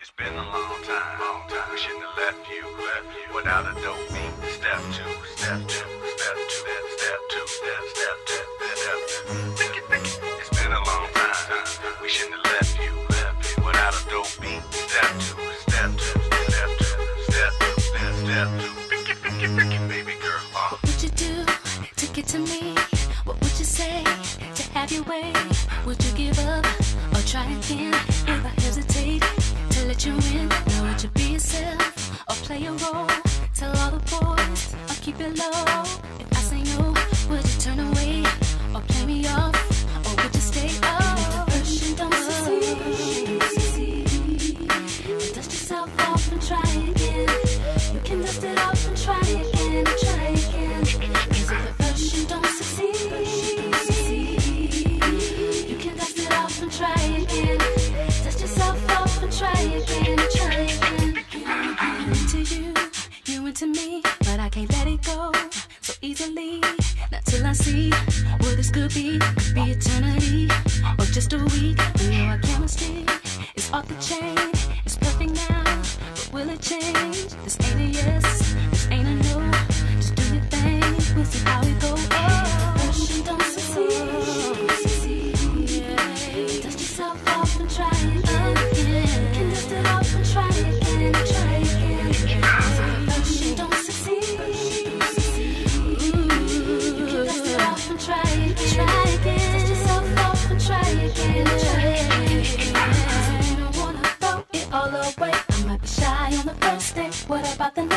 It's been a long time, long time. We shouldn't have left you, left you without a dope beat. Step two, step two, step two, step two, step, step, step, step. Think it, think it. It's been a long time. We shouldn't have left you, without a dope beat. Step two, step two, step two, step two, step, step two. Think it, think it, think it, baby girl. Uh. What would you do to get to me? What would you say? have your way. Would you give up or try again? If I hesitate to let you in, now would you be yourself or play a role? Tell all the boys or keep it low. If I say no, would you turn away or play me off or would you stay up? If don't succeed. Dust yourself off and try again. You can dust it off and try again, try again. Cause if the version don't try again. Dust yourself off and try again, try again. Into you, you into me, but I can't let it go so easily. Not till I see where this could be—be eternity or just a week. You know our chemistry It's off the chain. What about the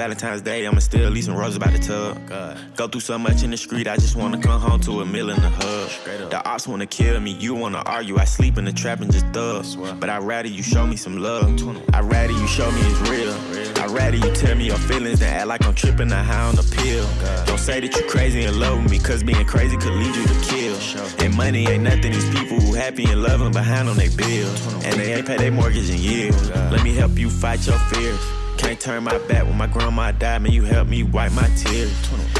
Valentine's Day, I'ma still leave some roses by the tub. God. Go through so much in the street, I just wanna come home to a meal in the hub. The ops wanna kill me, you wanna argue. I sleep in the trap and just thug. But I'd rather you show me some love. I'd rather you show me it's real. real. I'd rather you tell me your feelings than act like I'm tripping or high on a pill. God. Don't say that you crazy and love me, cause being crazy could lead you to kill. Sure. And money ain't nothing, these people who happy and loving behind on their bill. And they ain't pay their mortgage in years. Let me help you fight your fears. Can't turn my back when my grandma died, man. You helped me wipe my tears.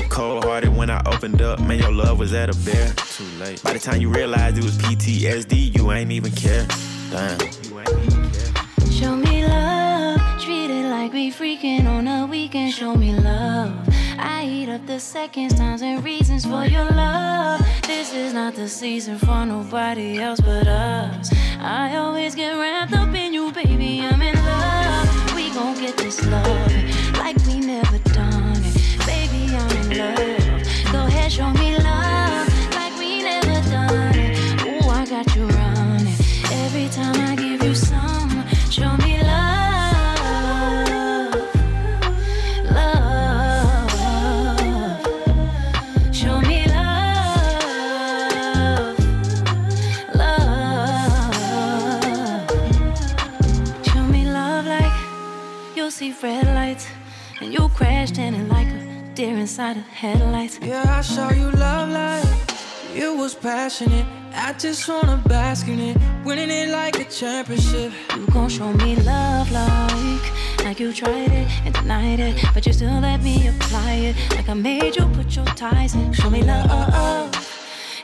Cold hearted when I opened up, man. Your love was at a bear. Too late. By the time you realized it was PTSD, you ain't even care. Damn. You ain't even care. Show me love, treat it like we freaking on a weekend. Show me love. I eat up the seconds, times, and reasons for your love. This is not the season for nobody else but us. I always get wrapped up in you, baby. I'm in love. Get this love deer inside of headlights. Yeah, I saw you love life. You was passionate. I just wanna bask in it, winning it like a championship. You gon' show me love like Like you tried it and denied it But you still let me apply it Like I made you put your ties in Show me love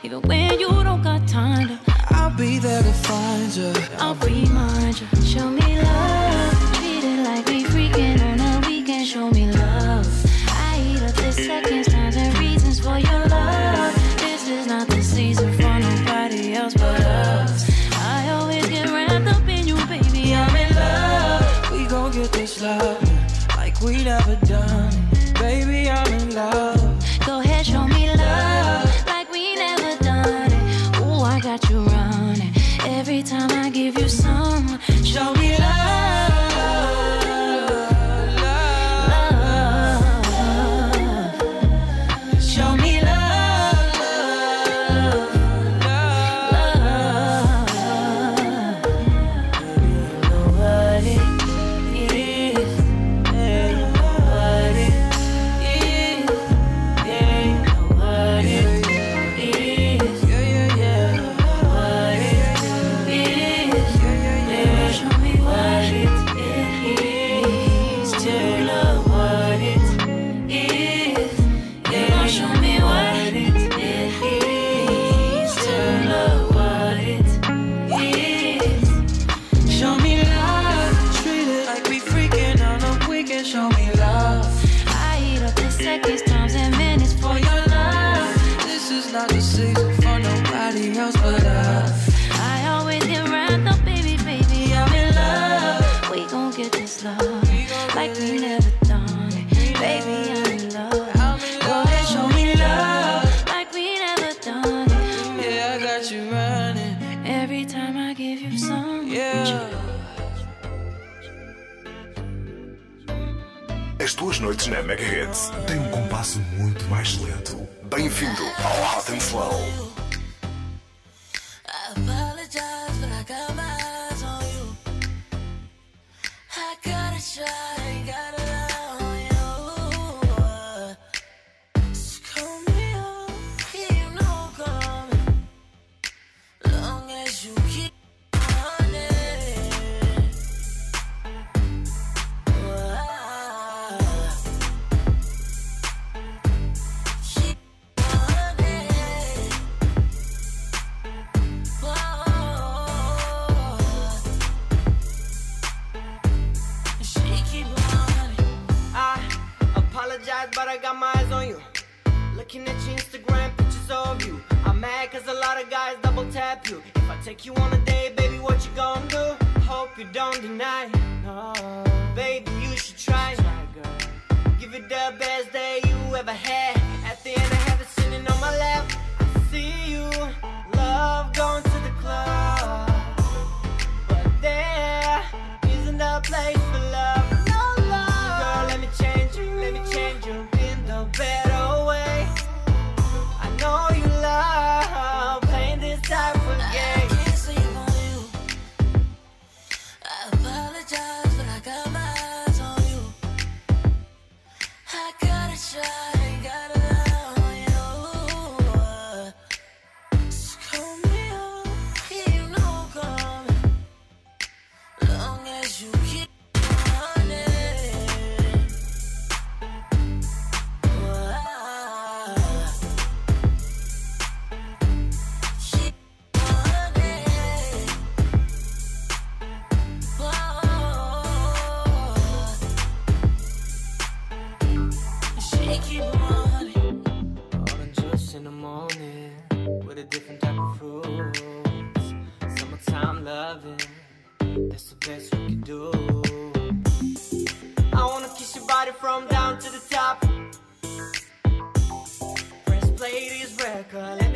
Even when you don't got time to I'll be there to find you. I'll remind you Show me love Treat it like we freaking on a weekend Show me love seconds, times and reasons for your love This is not the season for nobody else but us I always get wrapped up in you, baby I'm in love We gon' get this love like we never done. Baby, I'm in love. Go ahead, show me love like we never done it. Ooh, I got you running. Every time I give you you. If I take you on a date, baby, what you gonna do? Hope you don't deny. No, baby, you should try. Give it the best day you ever had. At the end, I have it sitting on my lap. I see you, love going to the club. But there isn't a place for love. No love. Girl, let me change you. Let me change you in the better the morning with a different type of fruits. Summertime loving, that's the best we can do. I wanna kiss your body from down to the top. Press play this record.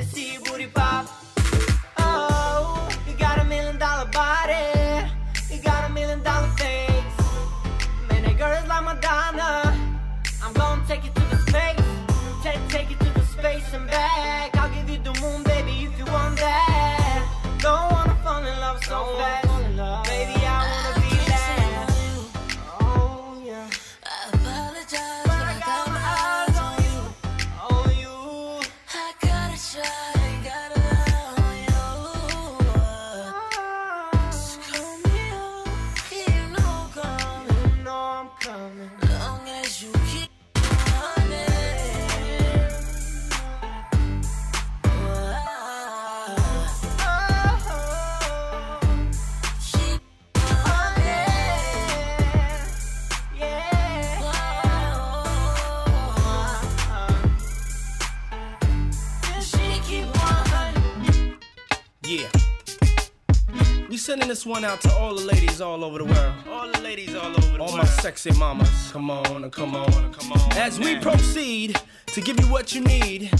This one out to all the ladies all over the world. All the ladies all over the all world. All my sexy mamas. Come on, come on, come on. As we proceed to give you what you need.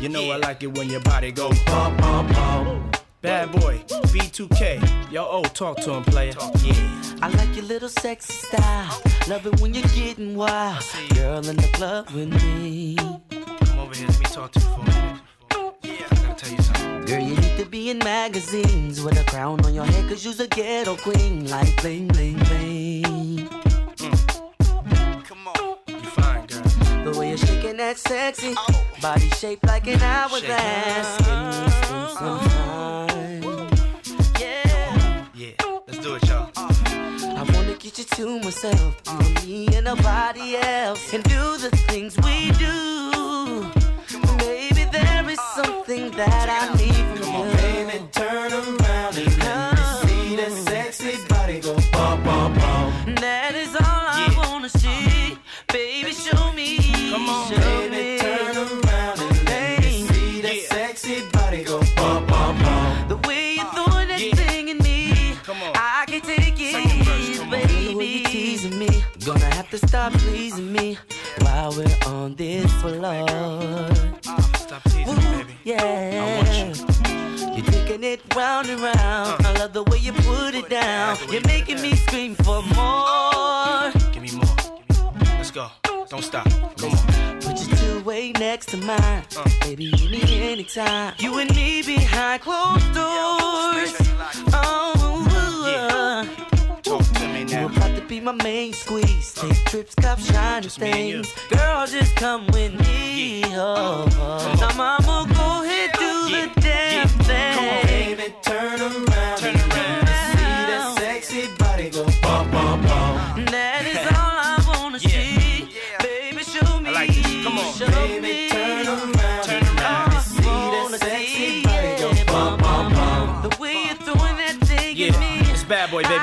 You know I like it when your body go bum bum bum. Bad boy, B2K. Yo, oh, talk to him, player. Yeah. I like your little sexy style. Love it when you're getting wild. Girl in the club with me. Come over here, let me talk to you for a minute. Yeah, I gotta tell you something. Girl, you need to be in magazines with a crown on your head, cause you's a ghetto queen. Like bling, bling, bling. Mm. Come on. You fine, girl. The way you're shaking that sexy oh. body shaped like an hourglass. Give me some, time. Yeah. Yeah, let's do it, y'all. I wanna get you to myself, you and me and nobody else, and do the things we do. Baby, is something that I need from you. Baby, turn around and let me see that sexy body go bum bum bum. That is all I wanna see. Baby, show me. Come on, show Baby, me. turn around and let me see that Yeah. sexy body go bum bum bum. The way you're throwing that Yeah. thing in me, Come on. I can take it, Second verse, come on. baby. The way you teasing me, gonna have to stop pleasing me while we're on this floor. Ah. Stop teasing me, baby. Yeah. I want you. You're taking it round and round. Uh. I love the way you put it down. You're making me scream for more. Give me more. Let's go. Don't stop. Come on. Put your two way next to mine. Uh. Baby, you need anytime. You and me behind closed doors. Oh, to me you now. about to be my main squeeze. Take uh, trips, cop shiny Just me and you. things. Girl, just come with me. Oh, oh. Now, mama, go ahead, do the damn thing. Baby, turn around Turn around.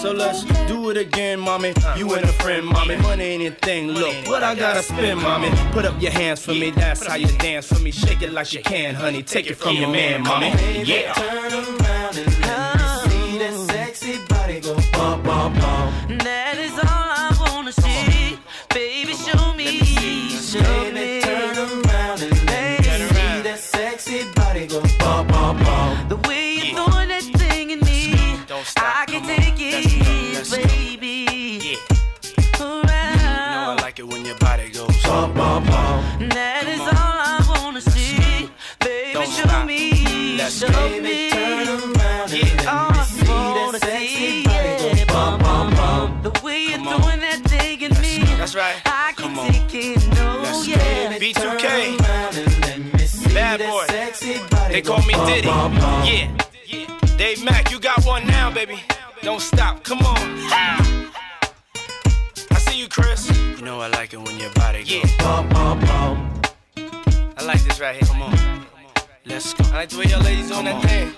So let's do it again, mommy. You and a friend, mommy. Money ain't a thing. Look, what I gotta spend, mommy. Put up your hands for me. That's how you dance for me. Shake it like you can, honey. Take it from your man, mommy. Yeah. Turn around and let me see that sexy body go bum bum bum. That is all I wanna see. Baby, show me. Show Baby, me. They call me Diddy. bum bum. Yeah. Dave Mack, you got one now, baby. Don't stop. Come on. I see you, Chris. You know I like it when your body go. Bump, bump, bump. I like this right here. Come on. Let's go. I like the way y'all ladies on that thing.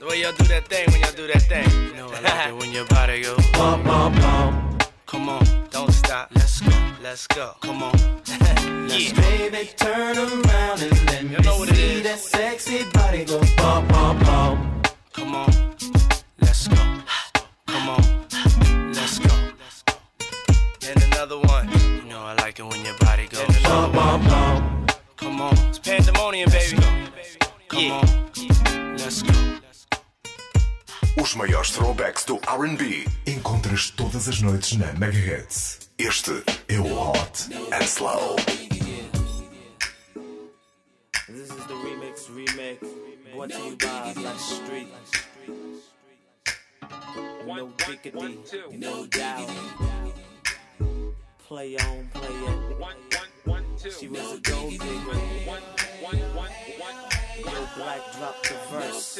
The way y'all do that thing when y'all do that thing. You know I like it when your body go. Bump, bump, bump. Come on, don't stop. Let's go. Let's go. Come on. yeah. Baby, turn around and let me You know what see is. that sexy body go bump, bump, bump. Come on. Let's go. Come on. Let's go. And another one. You know I like it when your body goes. Bump, bump, bump. Come on. It's pandemonium, baby. Come on. Let's go. Os maiores throwbacks do RB encontras todas as noites na Megahertz. Este é o Hot and Slow. This is the remix, remake, brought to you by Black Street. No diggity, no doubt. Play on, play it. She was a gold digger. Yo, Black dropped the verse.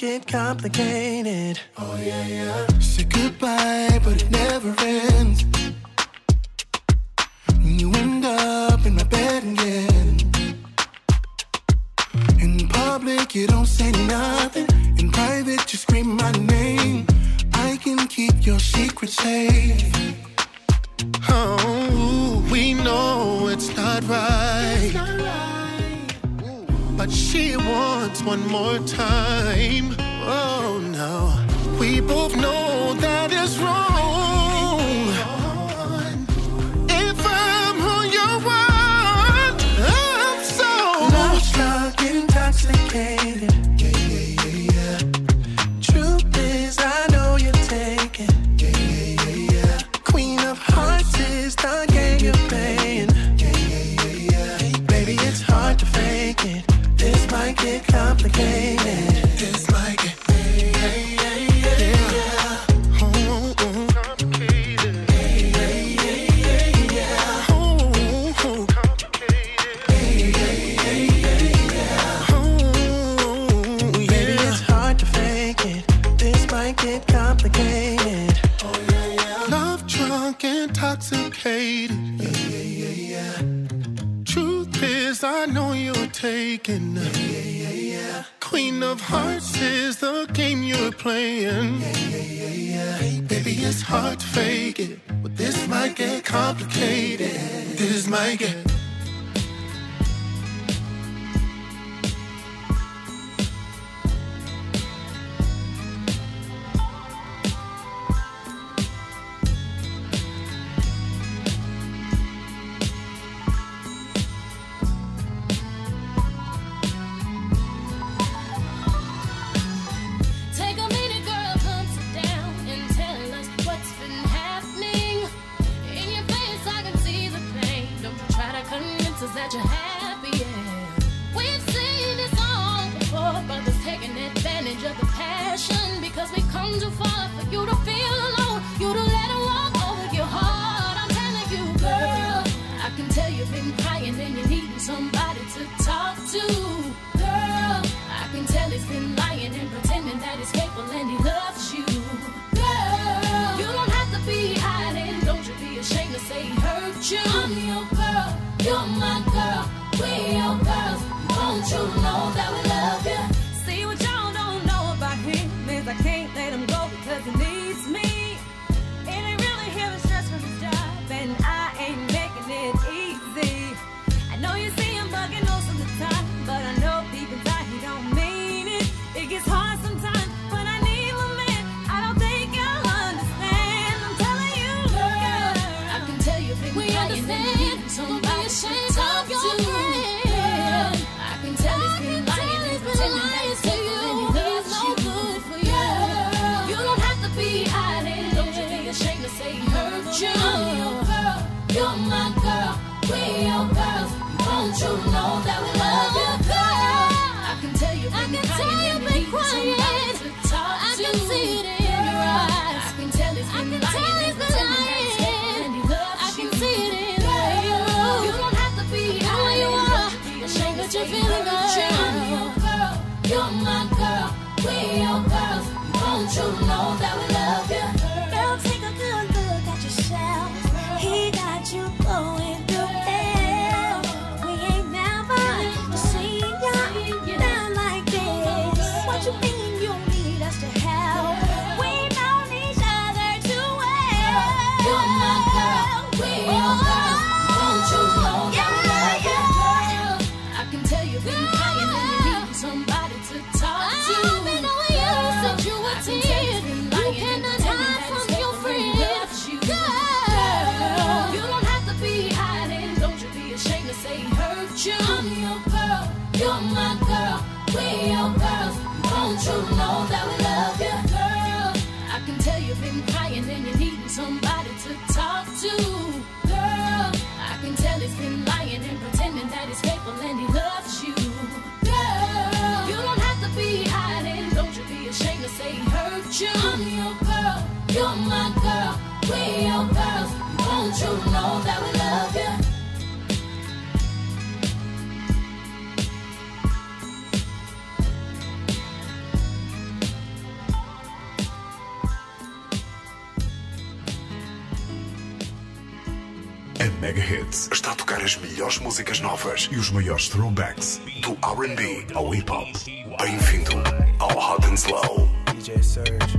Might get complicated. Está a tocar as melhores músicas novas e os maiores throwbacks do RB ao hip hop. Bem-vindo ao Hot and Slow. DJ Surge,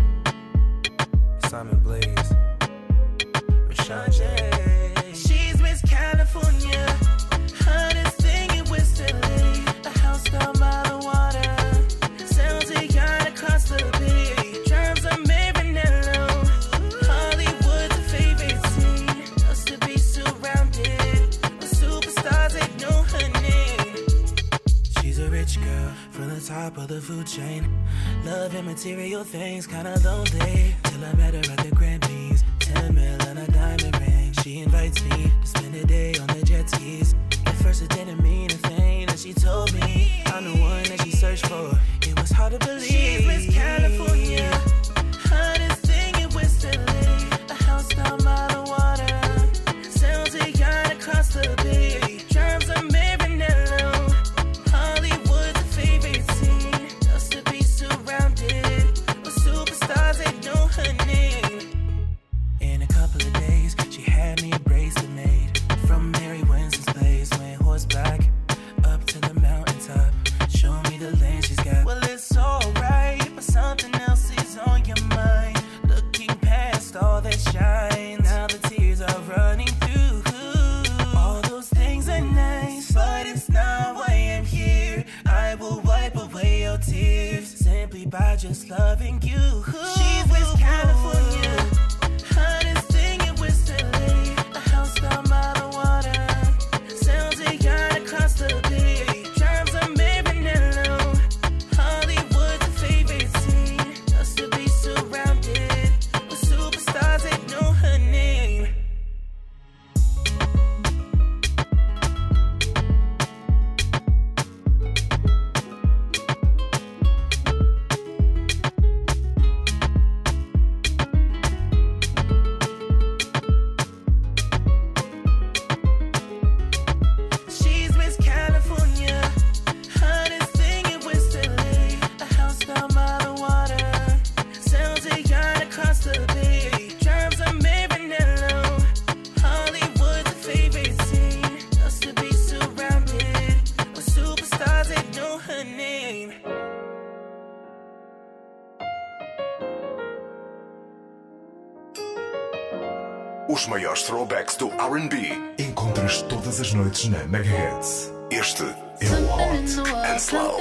top of the food chain. Love and material things, kinda lonely. Till I met her at the Grammys. 10 mil and a diamond ring. She invites me to spend a day on the jet skis. At first, it didn't mean a thing that she told me. I'm the one that she searched for. It was hard to believe. She's Miss California, Os maiores throwbacks do RB encontras todas as noites na Mega Hits. Este é o Hot and Slow.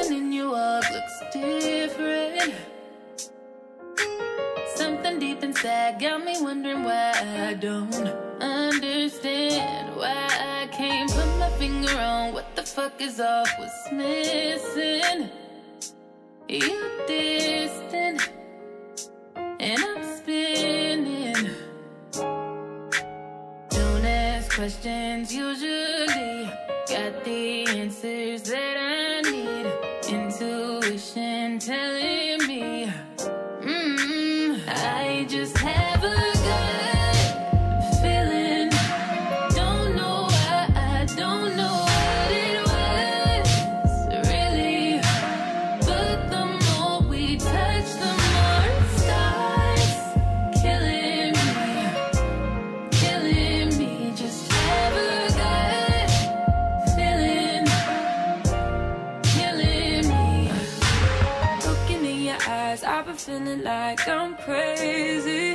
Something deep inside got me wondering why I don't understand why I can't put my finger on what the fuck is off, what's missing. You're distant, and I'm questions usually. Got the answers that I need. Intuition telling crazy.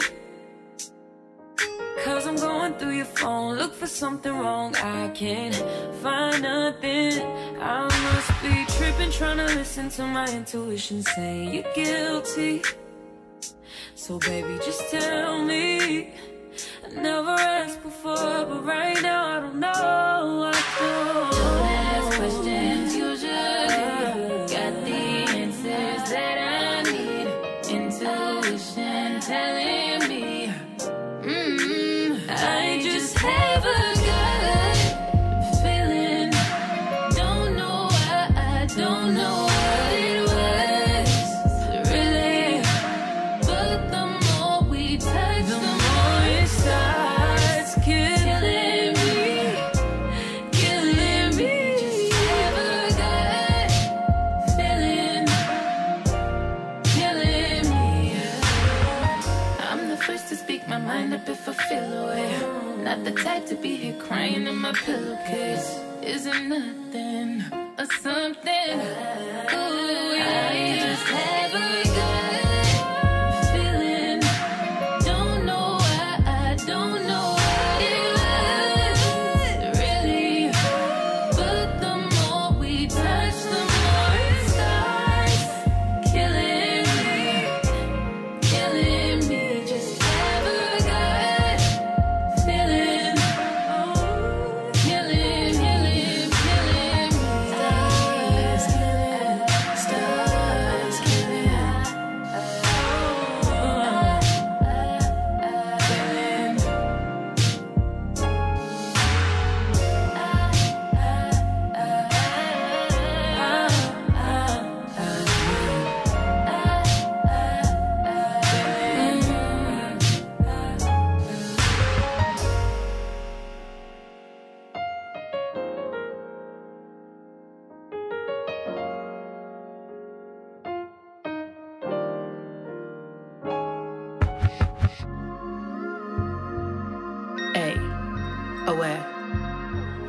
Cause I'm going through your phone, look for something wrong. I can't find nothing. I must be tripping, trying to listen to my intuition say you're guilty. So, baby, just tell me. I never asked before, but right now I don't know. I don't. Don't telling The to be here crying in my pillowcase. Isn't nothing or something. Ooh, yeah. I just have a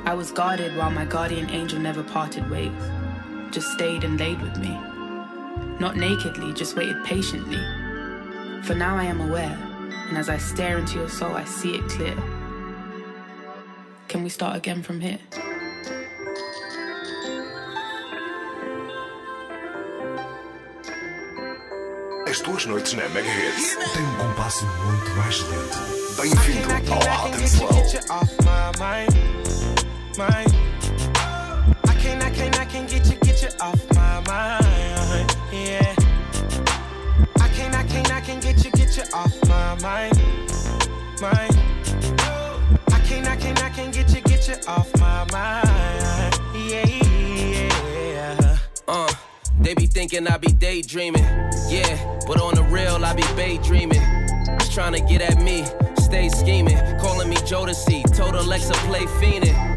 I was guarded while my guardian angel never parted ways. Just stayed and laid with me. Not nakedly, just waited patiently. For now I am aware, and as I stare into your soul, I see it clear. Can we start again from here? As tuas noites na Mega Hits têm um compasso muito mais lento. Bem-vindo ao Hot and Slow. Mind. I can't, I can't, I can't get you, get you off my mind, yeah. I can't, I can't, I can't get you, get you off my mind, mind. I can't, I can't, I can't get you, get you off my mind, yeah, yeah. Uh, they be thinking I be daydreaming. Yeah, but on the real, I be daydreaming. Just trying to get at me, stay scheming. Calling me Jodeci, told Alexa play fiendin'.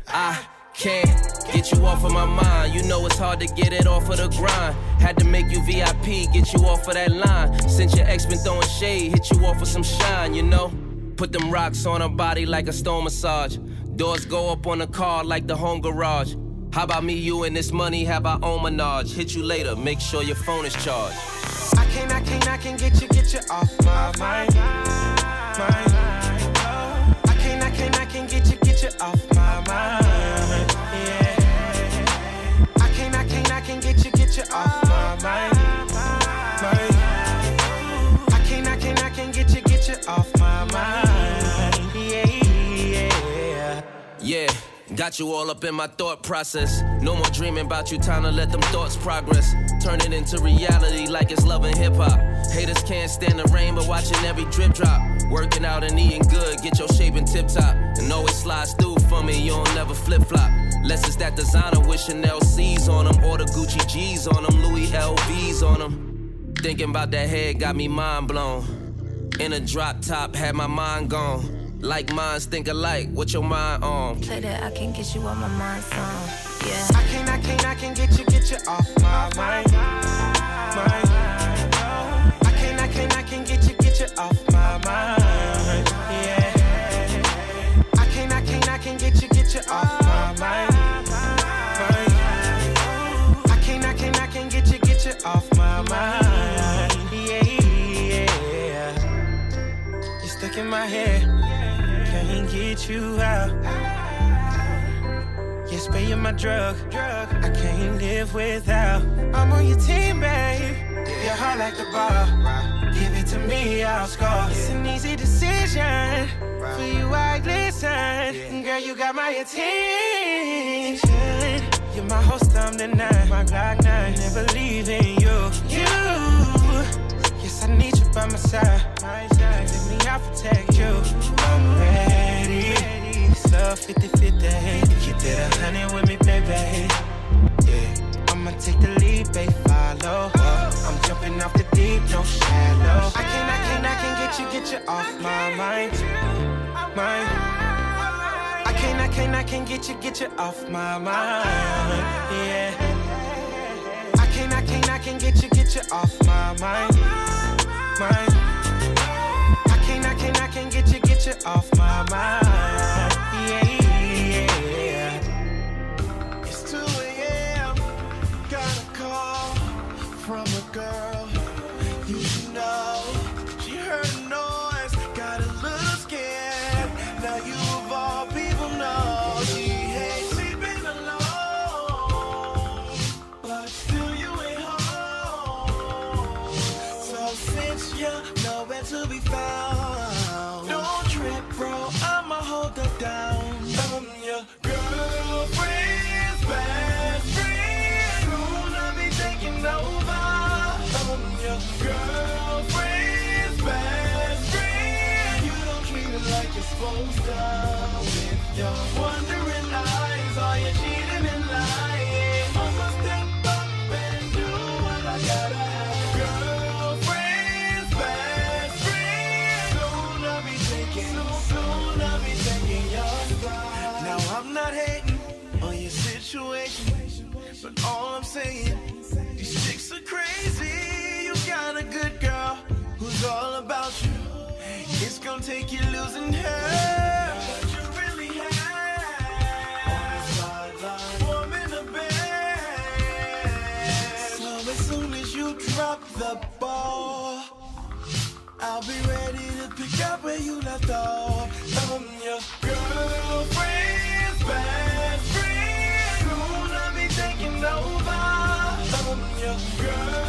I can't get you off of my mind. You know it's hard to get it off of the grind. Had to make you VIP, get you off of that line. Since your ex been throwing shade, hit you off with some shine, you know? Put them rocks on her body like a stone massage. Doors go up on the car like the home garage. How about me, you, and this money have our own menage? Hit you later, make sure your phone is charged. I can, I can, I can get you, get you off my mind, mind. I can, I can, I can get you, get you off my mind, got you all up in my thought process. No more dreaming about you, time to let them thoughts progress. Turn it into reality like it's loving hip hop. Haters can't stand the rain, but watching every drip drop. Working out and eating good, get your shape in tip top. And always slides through for me, you don't never flip flop. Less it's that designer with Chanel C's on them, or the Gucci G's on them, Louis LV's on them. Thinking about that head got me mind blown. In a drop top, had my mind gone. Like minds think alike, what your mind on? Play that I can't get you on my mind song. Yeah. I can't, I can't, I can't get you, get you off my mind, mind. You're my drug. drug. I can't live without. I'm on your team, babe. Your heart like the bar. Give it to me, I'll score. It's an easy decision. For you, I glisten. Girl, you got my attention. You're my host, I'm the nine. My Glock 9. Never leaving you. You. Yes, I need you by my side. Let me, I'll protect you. I'm ready. Love 50 50. Get that a hundred with me, baby. Yeah. I'ma take the lead, babe. Follow. I'm jumping off the deep, no shallow. I can, I can, I can get you, get you off my mind. Mind. I can, I can, I can get you, get you off my mind. Yeah. I can, I can, I can get you, get you off my mind. Mind. I can, I can, I can get you, whispering phone It's gonna take you losing her. But you really have. Warm in the bed. So as soon as you drop the ball, I'll be ready to pick up where you left off. I'm your girlfriend's best friend. Soon I'll be taking over. I'm your girl.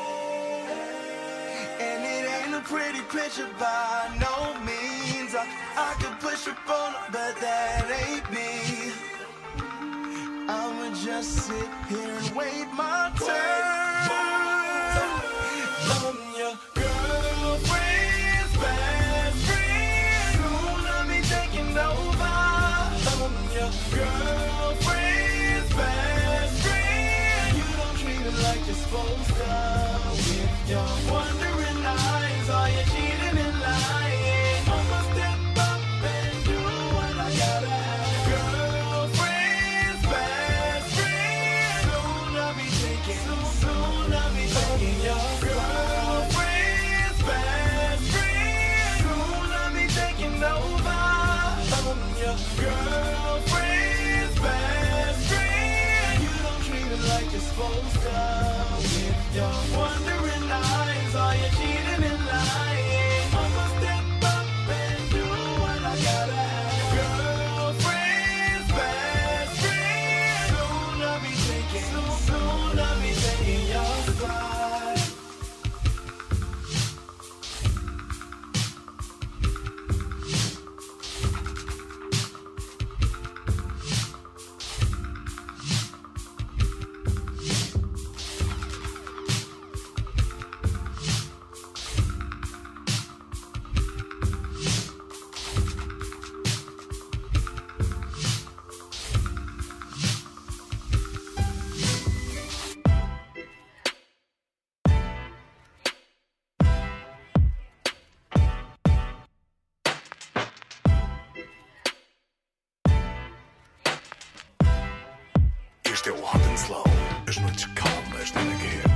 pretty picture by no means. I, I could push a phone, but that ain't me. I'ma just sit here and wait my turn. I'm your girlfriend's best friend. Soon I'll be taking over. I'm your girlfriend's best friend. You don't treat me like you're supposed as noites calmas da guerra.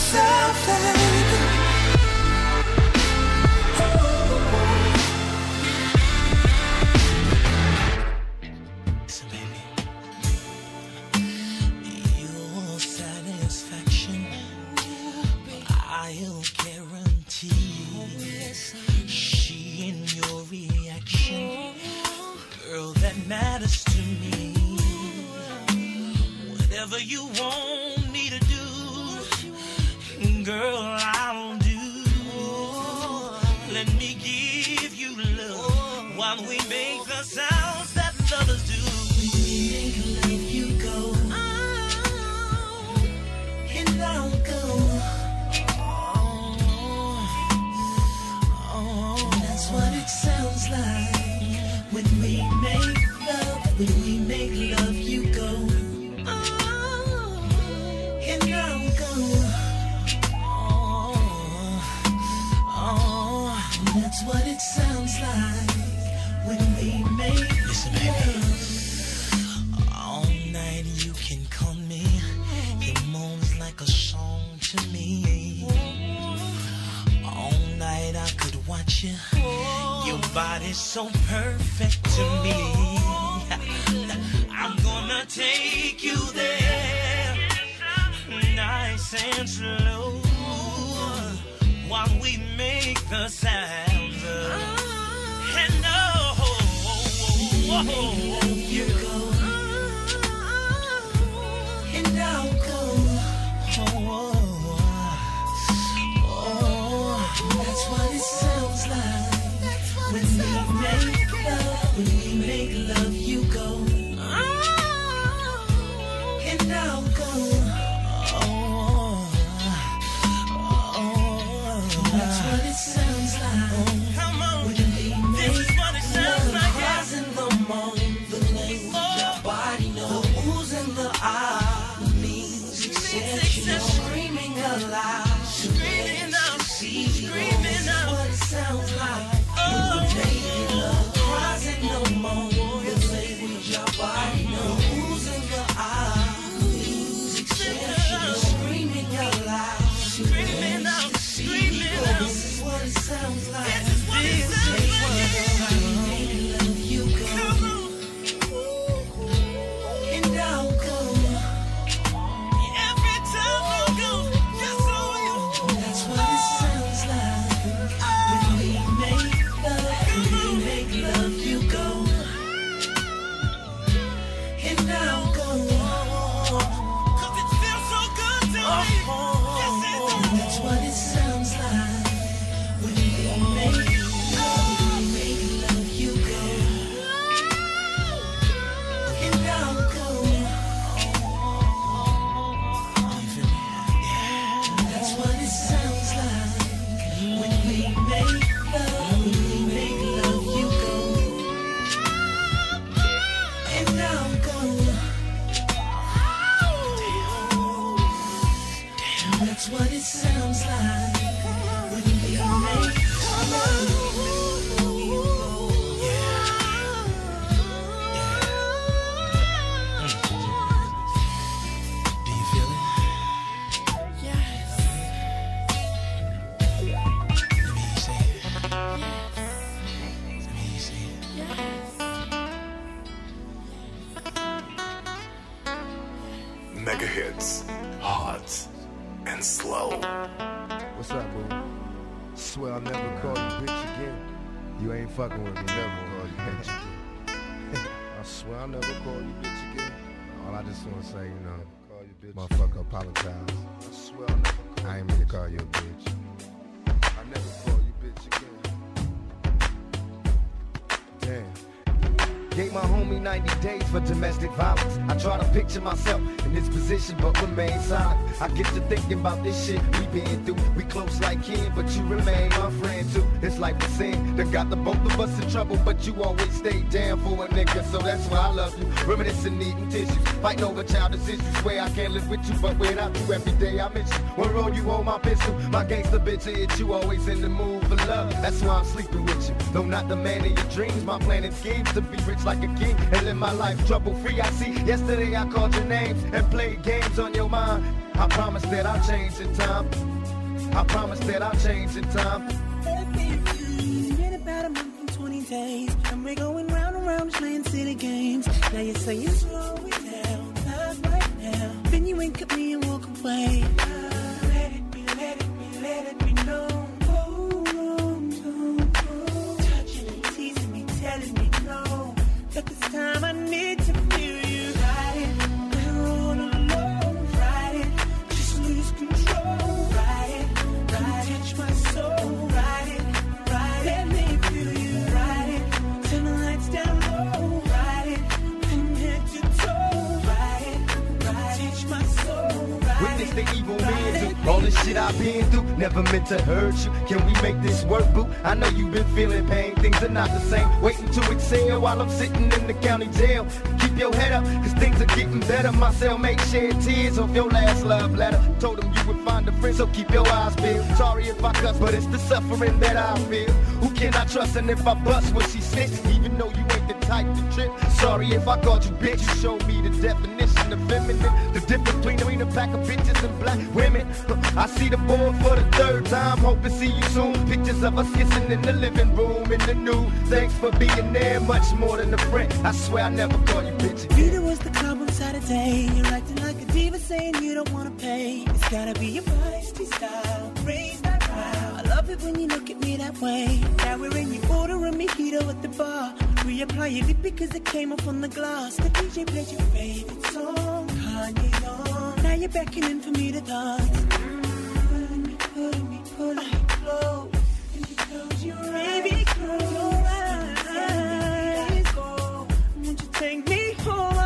Myself love, you go, ah. and I'll Hits. Hot and slow. What's up, boo? Swear I'll never call you bitch again. You ain't fucking with me, never call you bitch again. I swear I'll never call you bitch again. All I just wanna say, you know, call you bitch. motherfucker, apologize. I swear I'll never call I ain't mean to call you a bitch. I never call you bitch again. Gave my homie 90 days for domestic violence. I try to picture myself in this position, but remain silent. I get to thinking about this shit we been through. We close like kin, but you remain my friend too. It's like a sin that got the both of us in trouble, but you always stay down for a nigga, so that's why I love you. Reminiscing, needing tissues, fighting over childish issues. Swear I can't live with you, but without you every day I miss you. One road you hold my pistol, my gangster bitch hit you. Always in the mood for love, that's why I'm sleeping with you. Though not the man of your dreams, my plan and schemes to be rich a king and live my life trouble free. I see. Yesterday I called your names and played games on your mind. I promise that I'll change in time. I promise that I'll change in time. Been about a month and 20 days, and we're going round and round playing silly games. Now you say you slow it down, not right now. Then you wink at me and walk away. Let it be, let it be, let it be known. Time I need Witness the evil man do all this shit I've been through. Never meant to hurt you. Can we make this work, boo? I know you've been feeling pain. Things are not the same. Waiting to exhale while I'm sitting in the county jail. Keep your head up, cause things are getting better. My cellmate shed tears off your last love letter. Told him you would find a friend, so keep your eyes peeled. Sorry if I cuss, but it's the suffering that I feel. Who can I trust? And if I bust what she says, even though you ain't the type to trip. Sorry if I called you bitch. You showed me the definition of feminine. The difference between a pack of bitches and black women. I see the board for the third time. Hope to see you soon. Pictures of us kissing in the living room in the new. Thanks for being there, much more than a friend. I swear I never call you bitch. Neither was the club on Saturday. You're acting like a diva saying you don't wanna pay. It's gotta be your feisty style. I love it when you look at me that way. Now we're in your order and mojito at the bar. Reapply your lip because it came off on the glass. The DJ played your favorite song. Kanye on. Now you're beckoning for me to dance. Pulling me, pulling me, pulling me close. And you close your eyes. Baby, close your eyes. Won't you take me home?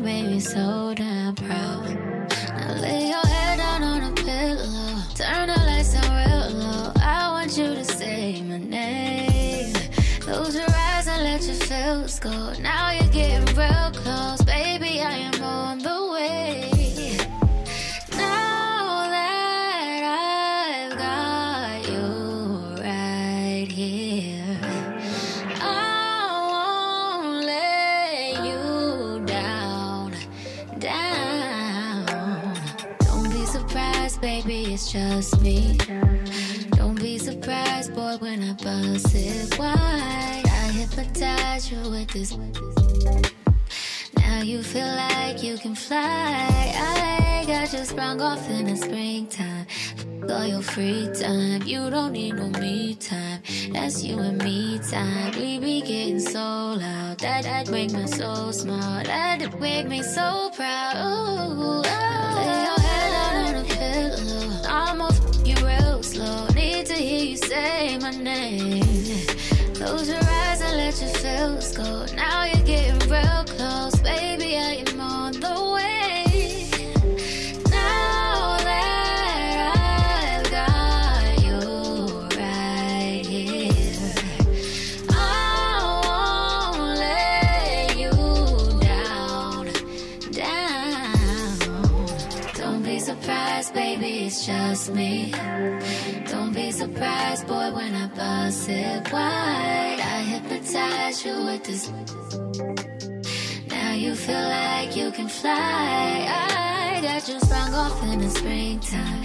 Me so Now you feel like you can fly. I got you sprung off in the springtime. All your free time, you don't need no me time. That's you and me time. We be getting so loud. That that make me so smart. That make me so proud. Ooh, oh. Lay your head out on a pillow. I'ma f you real slow. Need to hear you say my name. Close your eyes let your feelings go. Now you're getting real close, baby. I am on the way. Now that I've got you right here, I won't let you down, down. Don't be surprised, baby, it's just me. Don't be surprised, boy, when I bust it wide. Hypnotize you with this. Now you feel like you can fly. I got you sprung off in the springtime.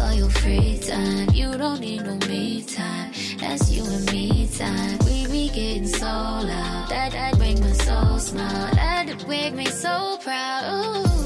All your free time, you don't need no me time. That's you and me time. We be getting so loud. That that make my soul smile. That make me so proud. Ooh,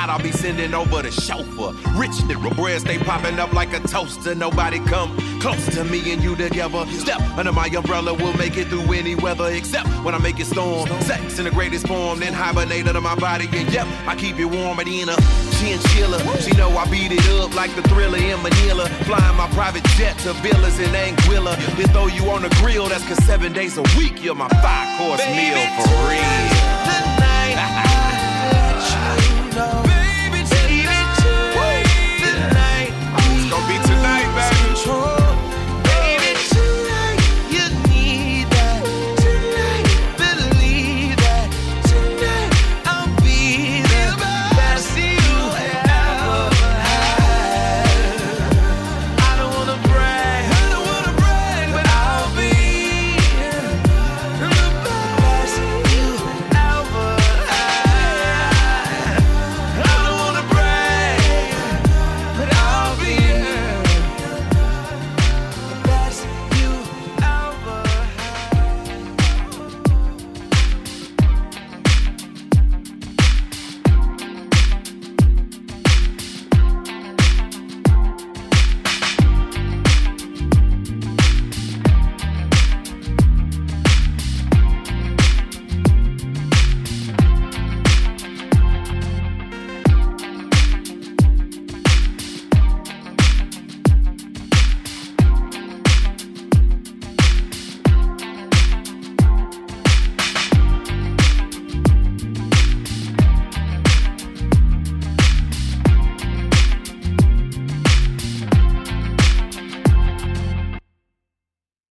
spot. I'll be sending over the chauffeur. Rich nigga, bread stay popping up like a toaster. Nobody come close to me and you together. Step under my umbrella, we'll make it through any weather except when I make it storm. Sex in the greatest form, then hibernate under my body. And yep, I keep it warm at in a chinchilla. She know I beat it up like the thriller in Manila. Flying my private jet to villas in Anguilla. Then throw you on the grill, that's cause seven days a week you're my five course meal for real.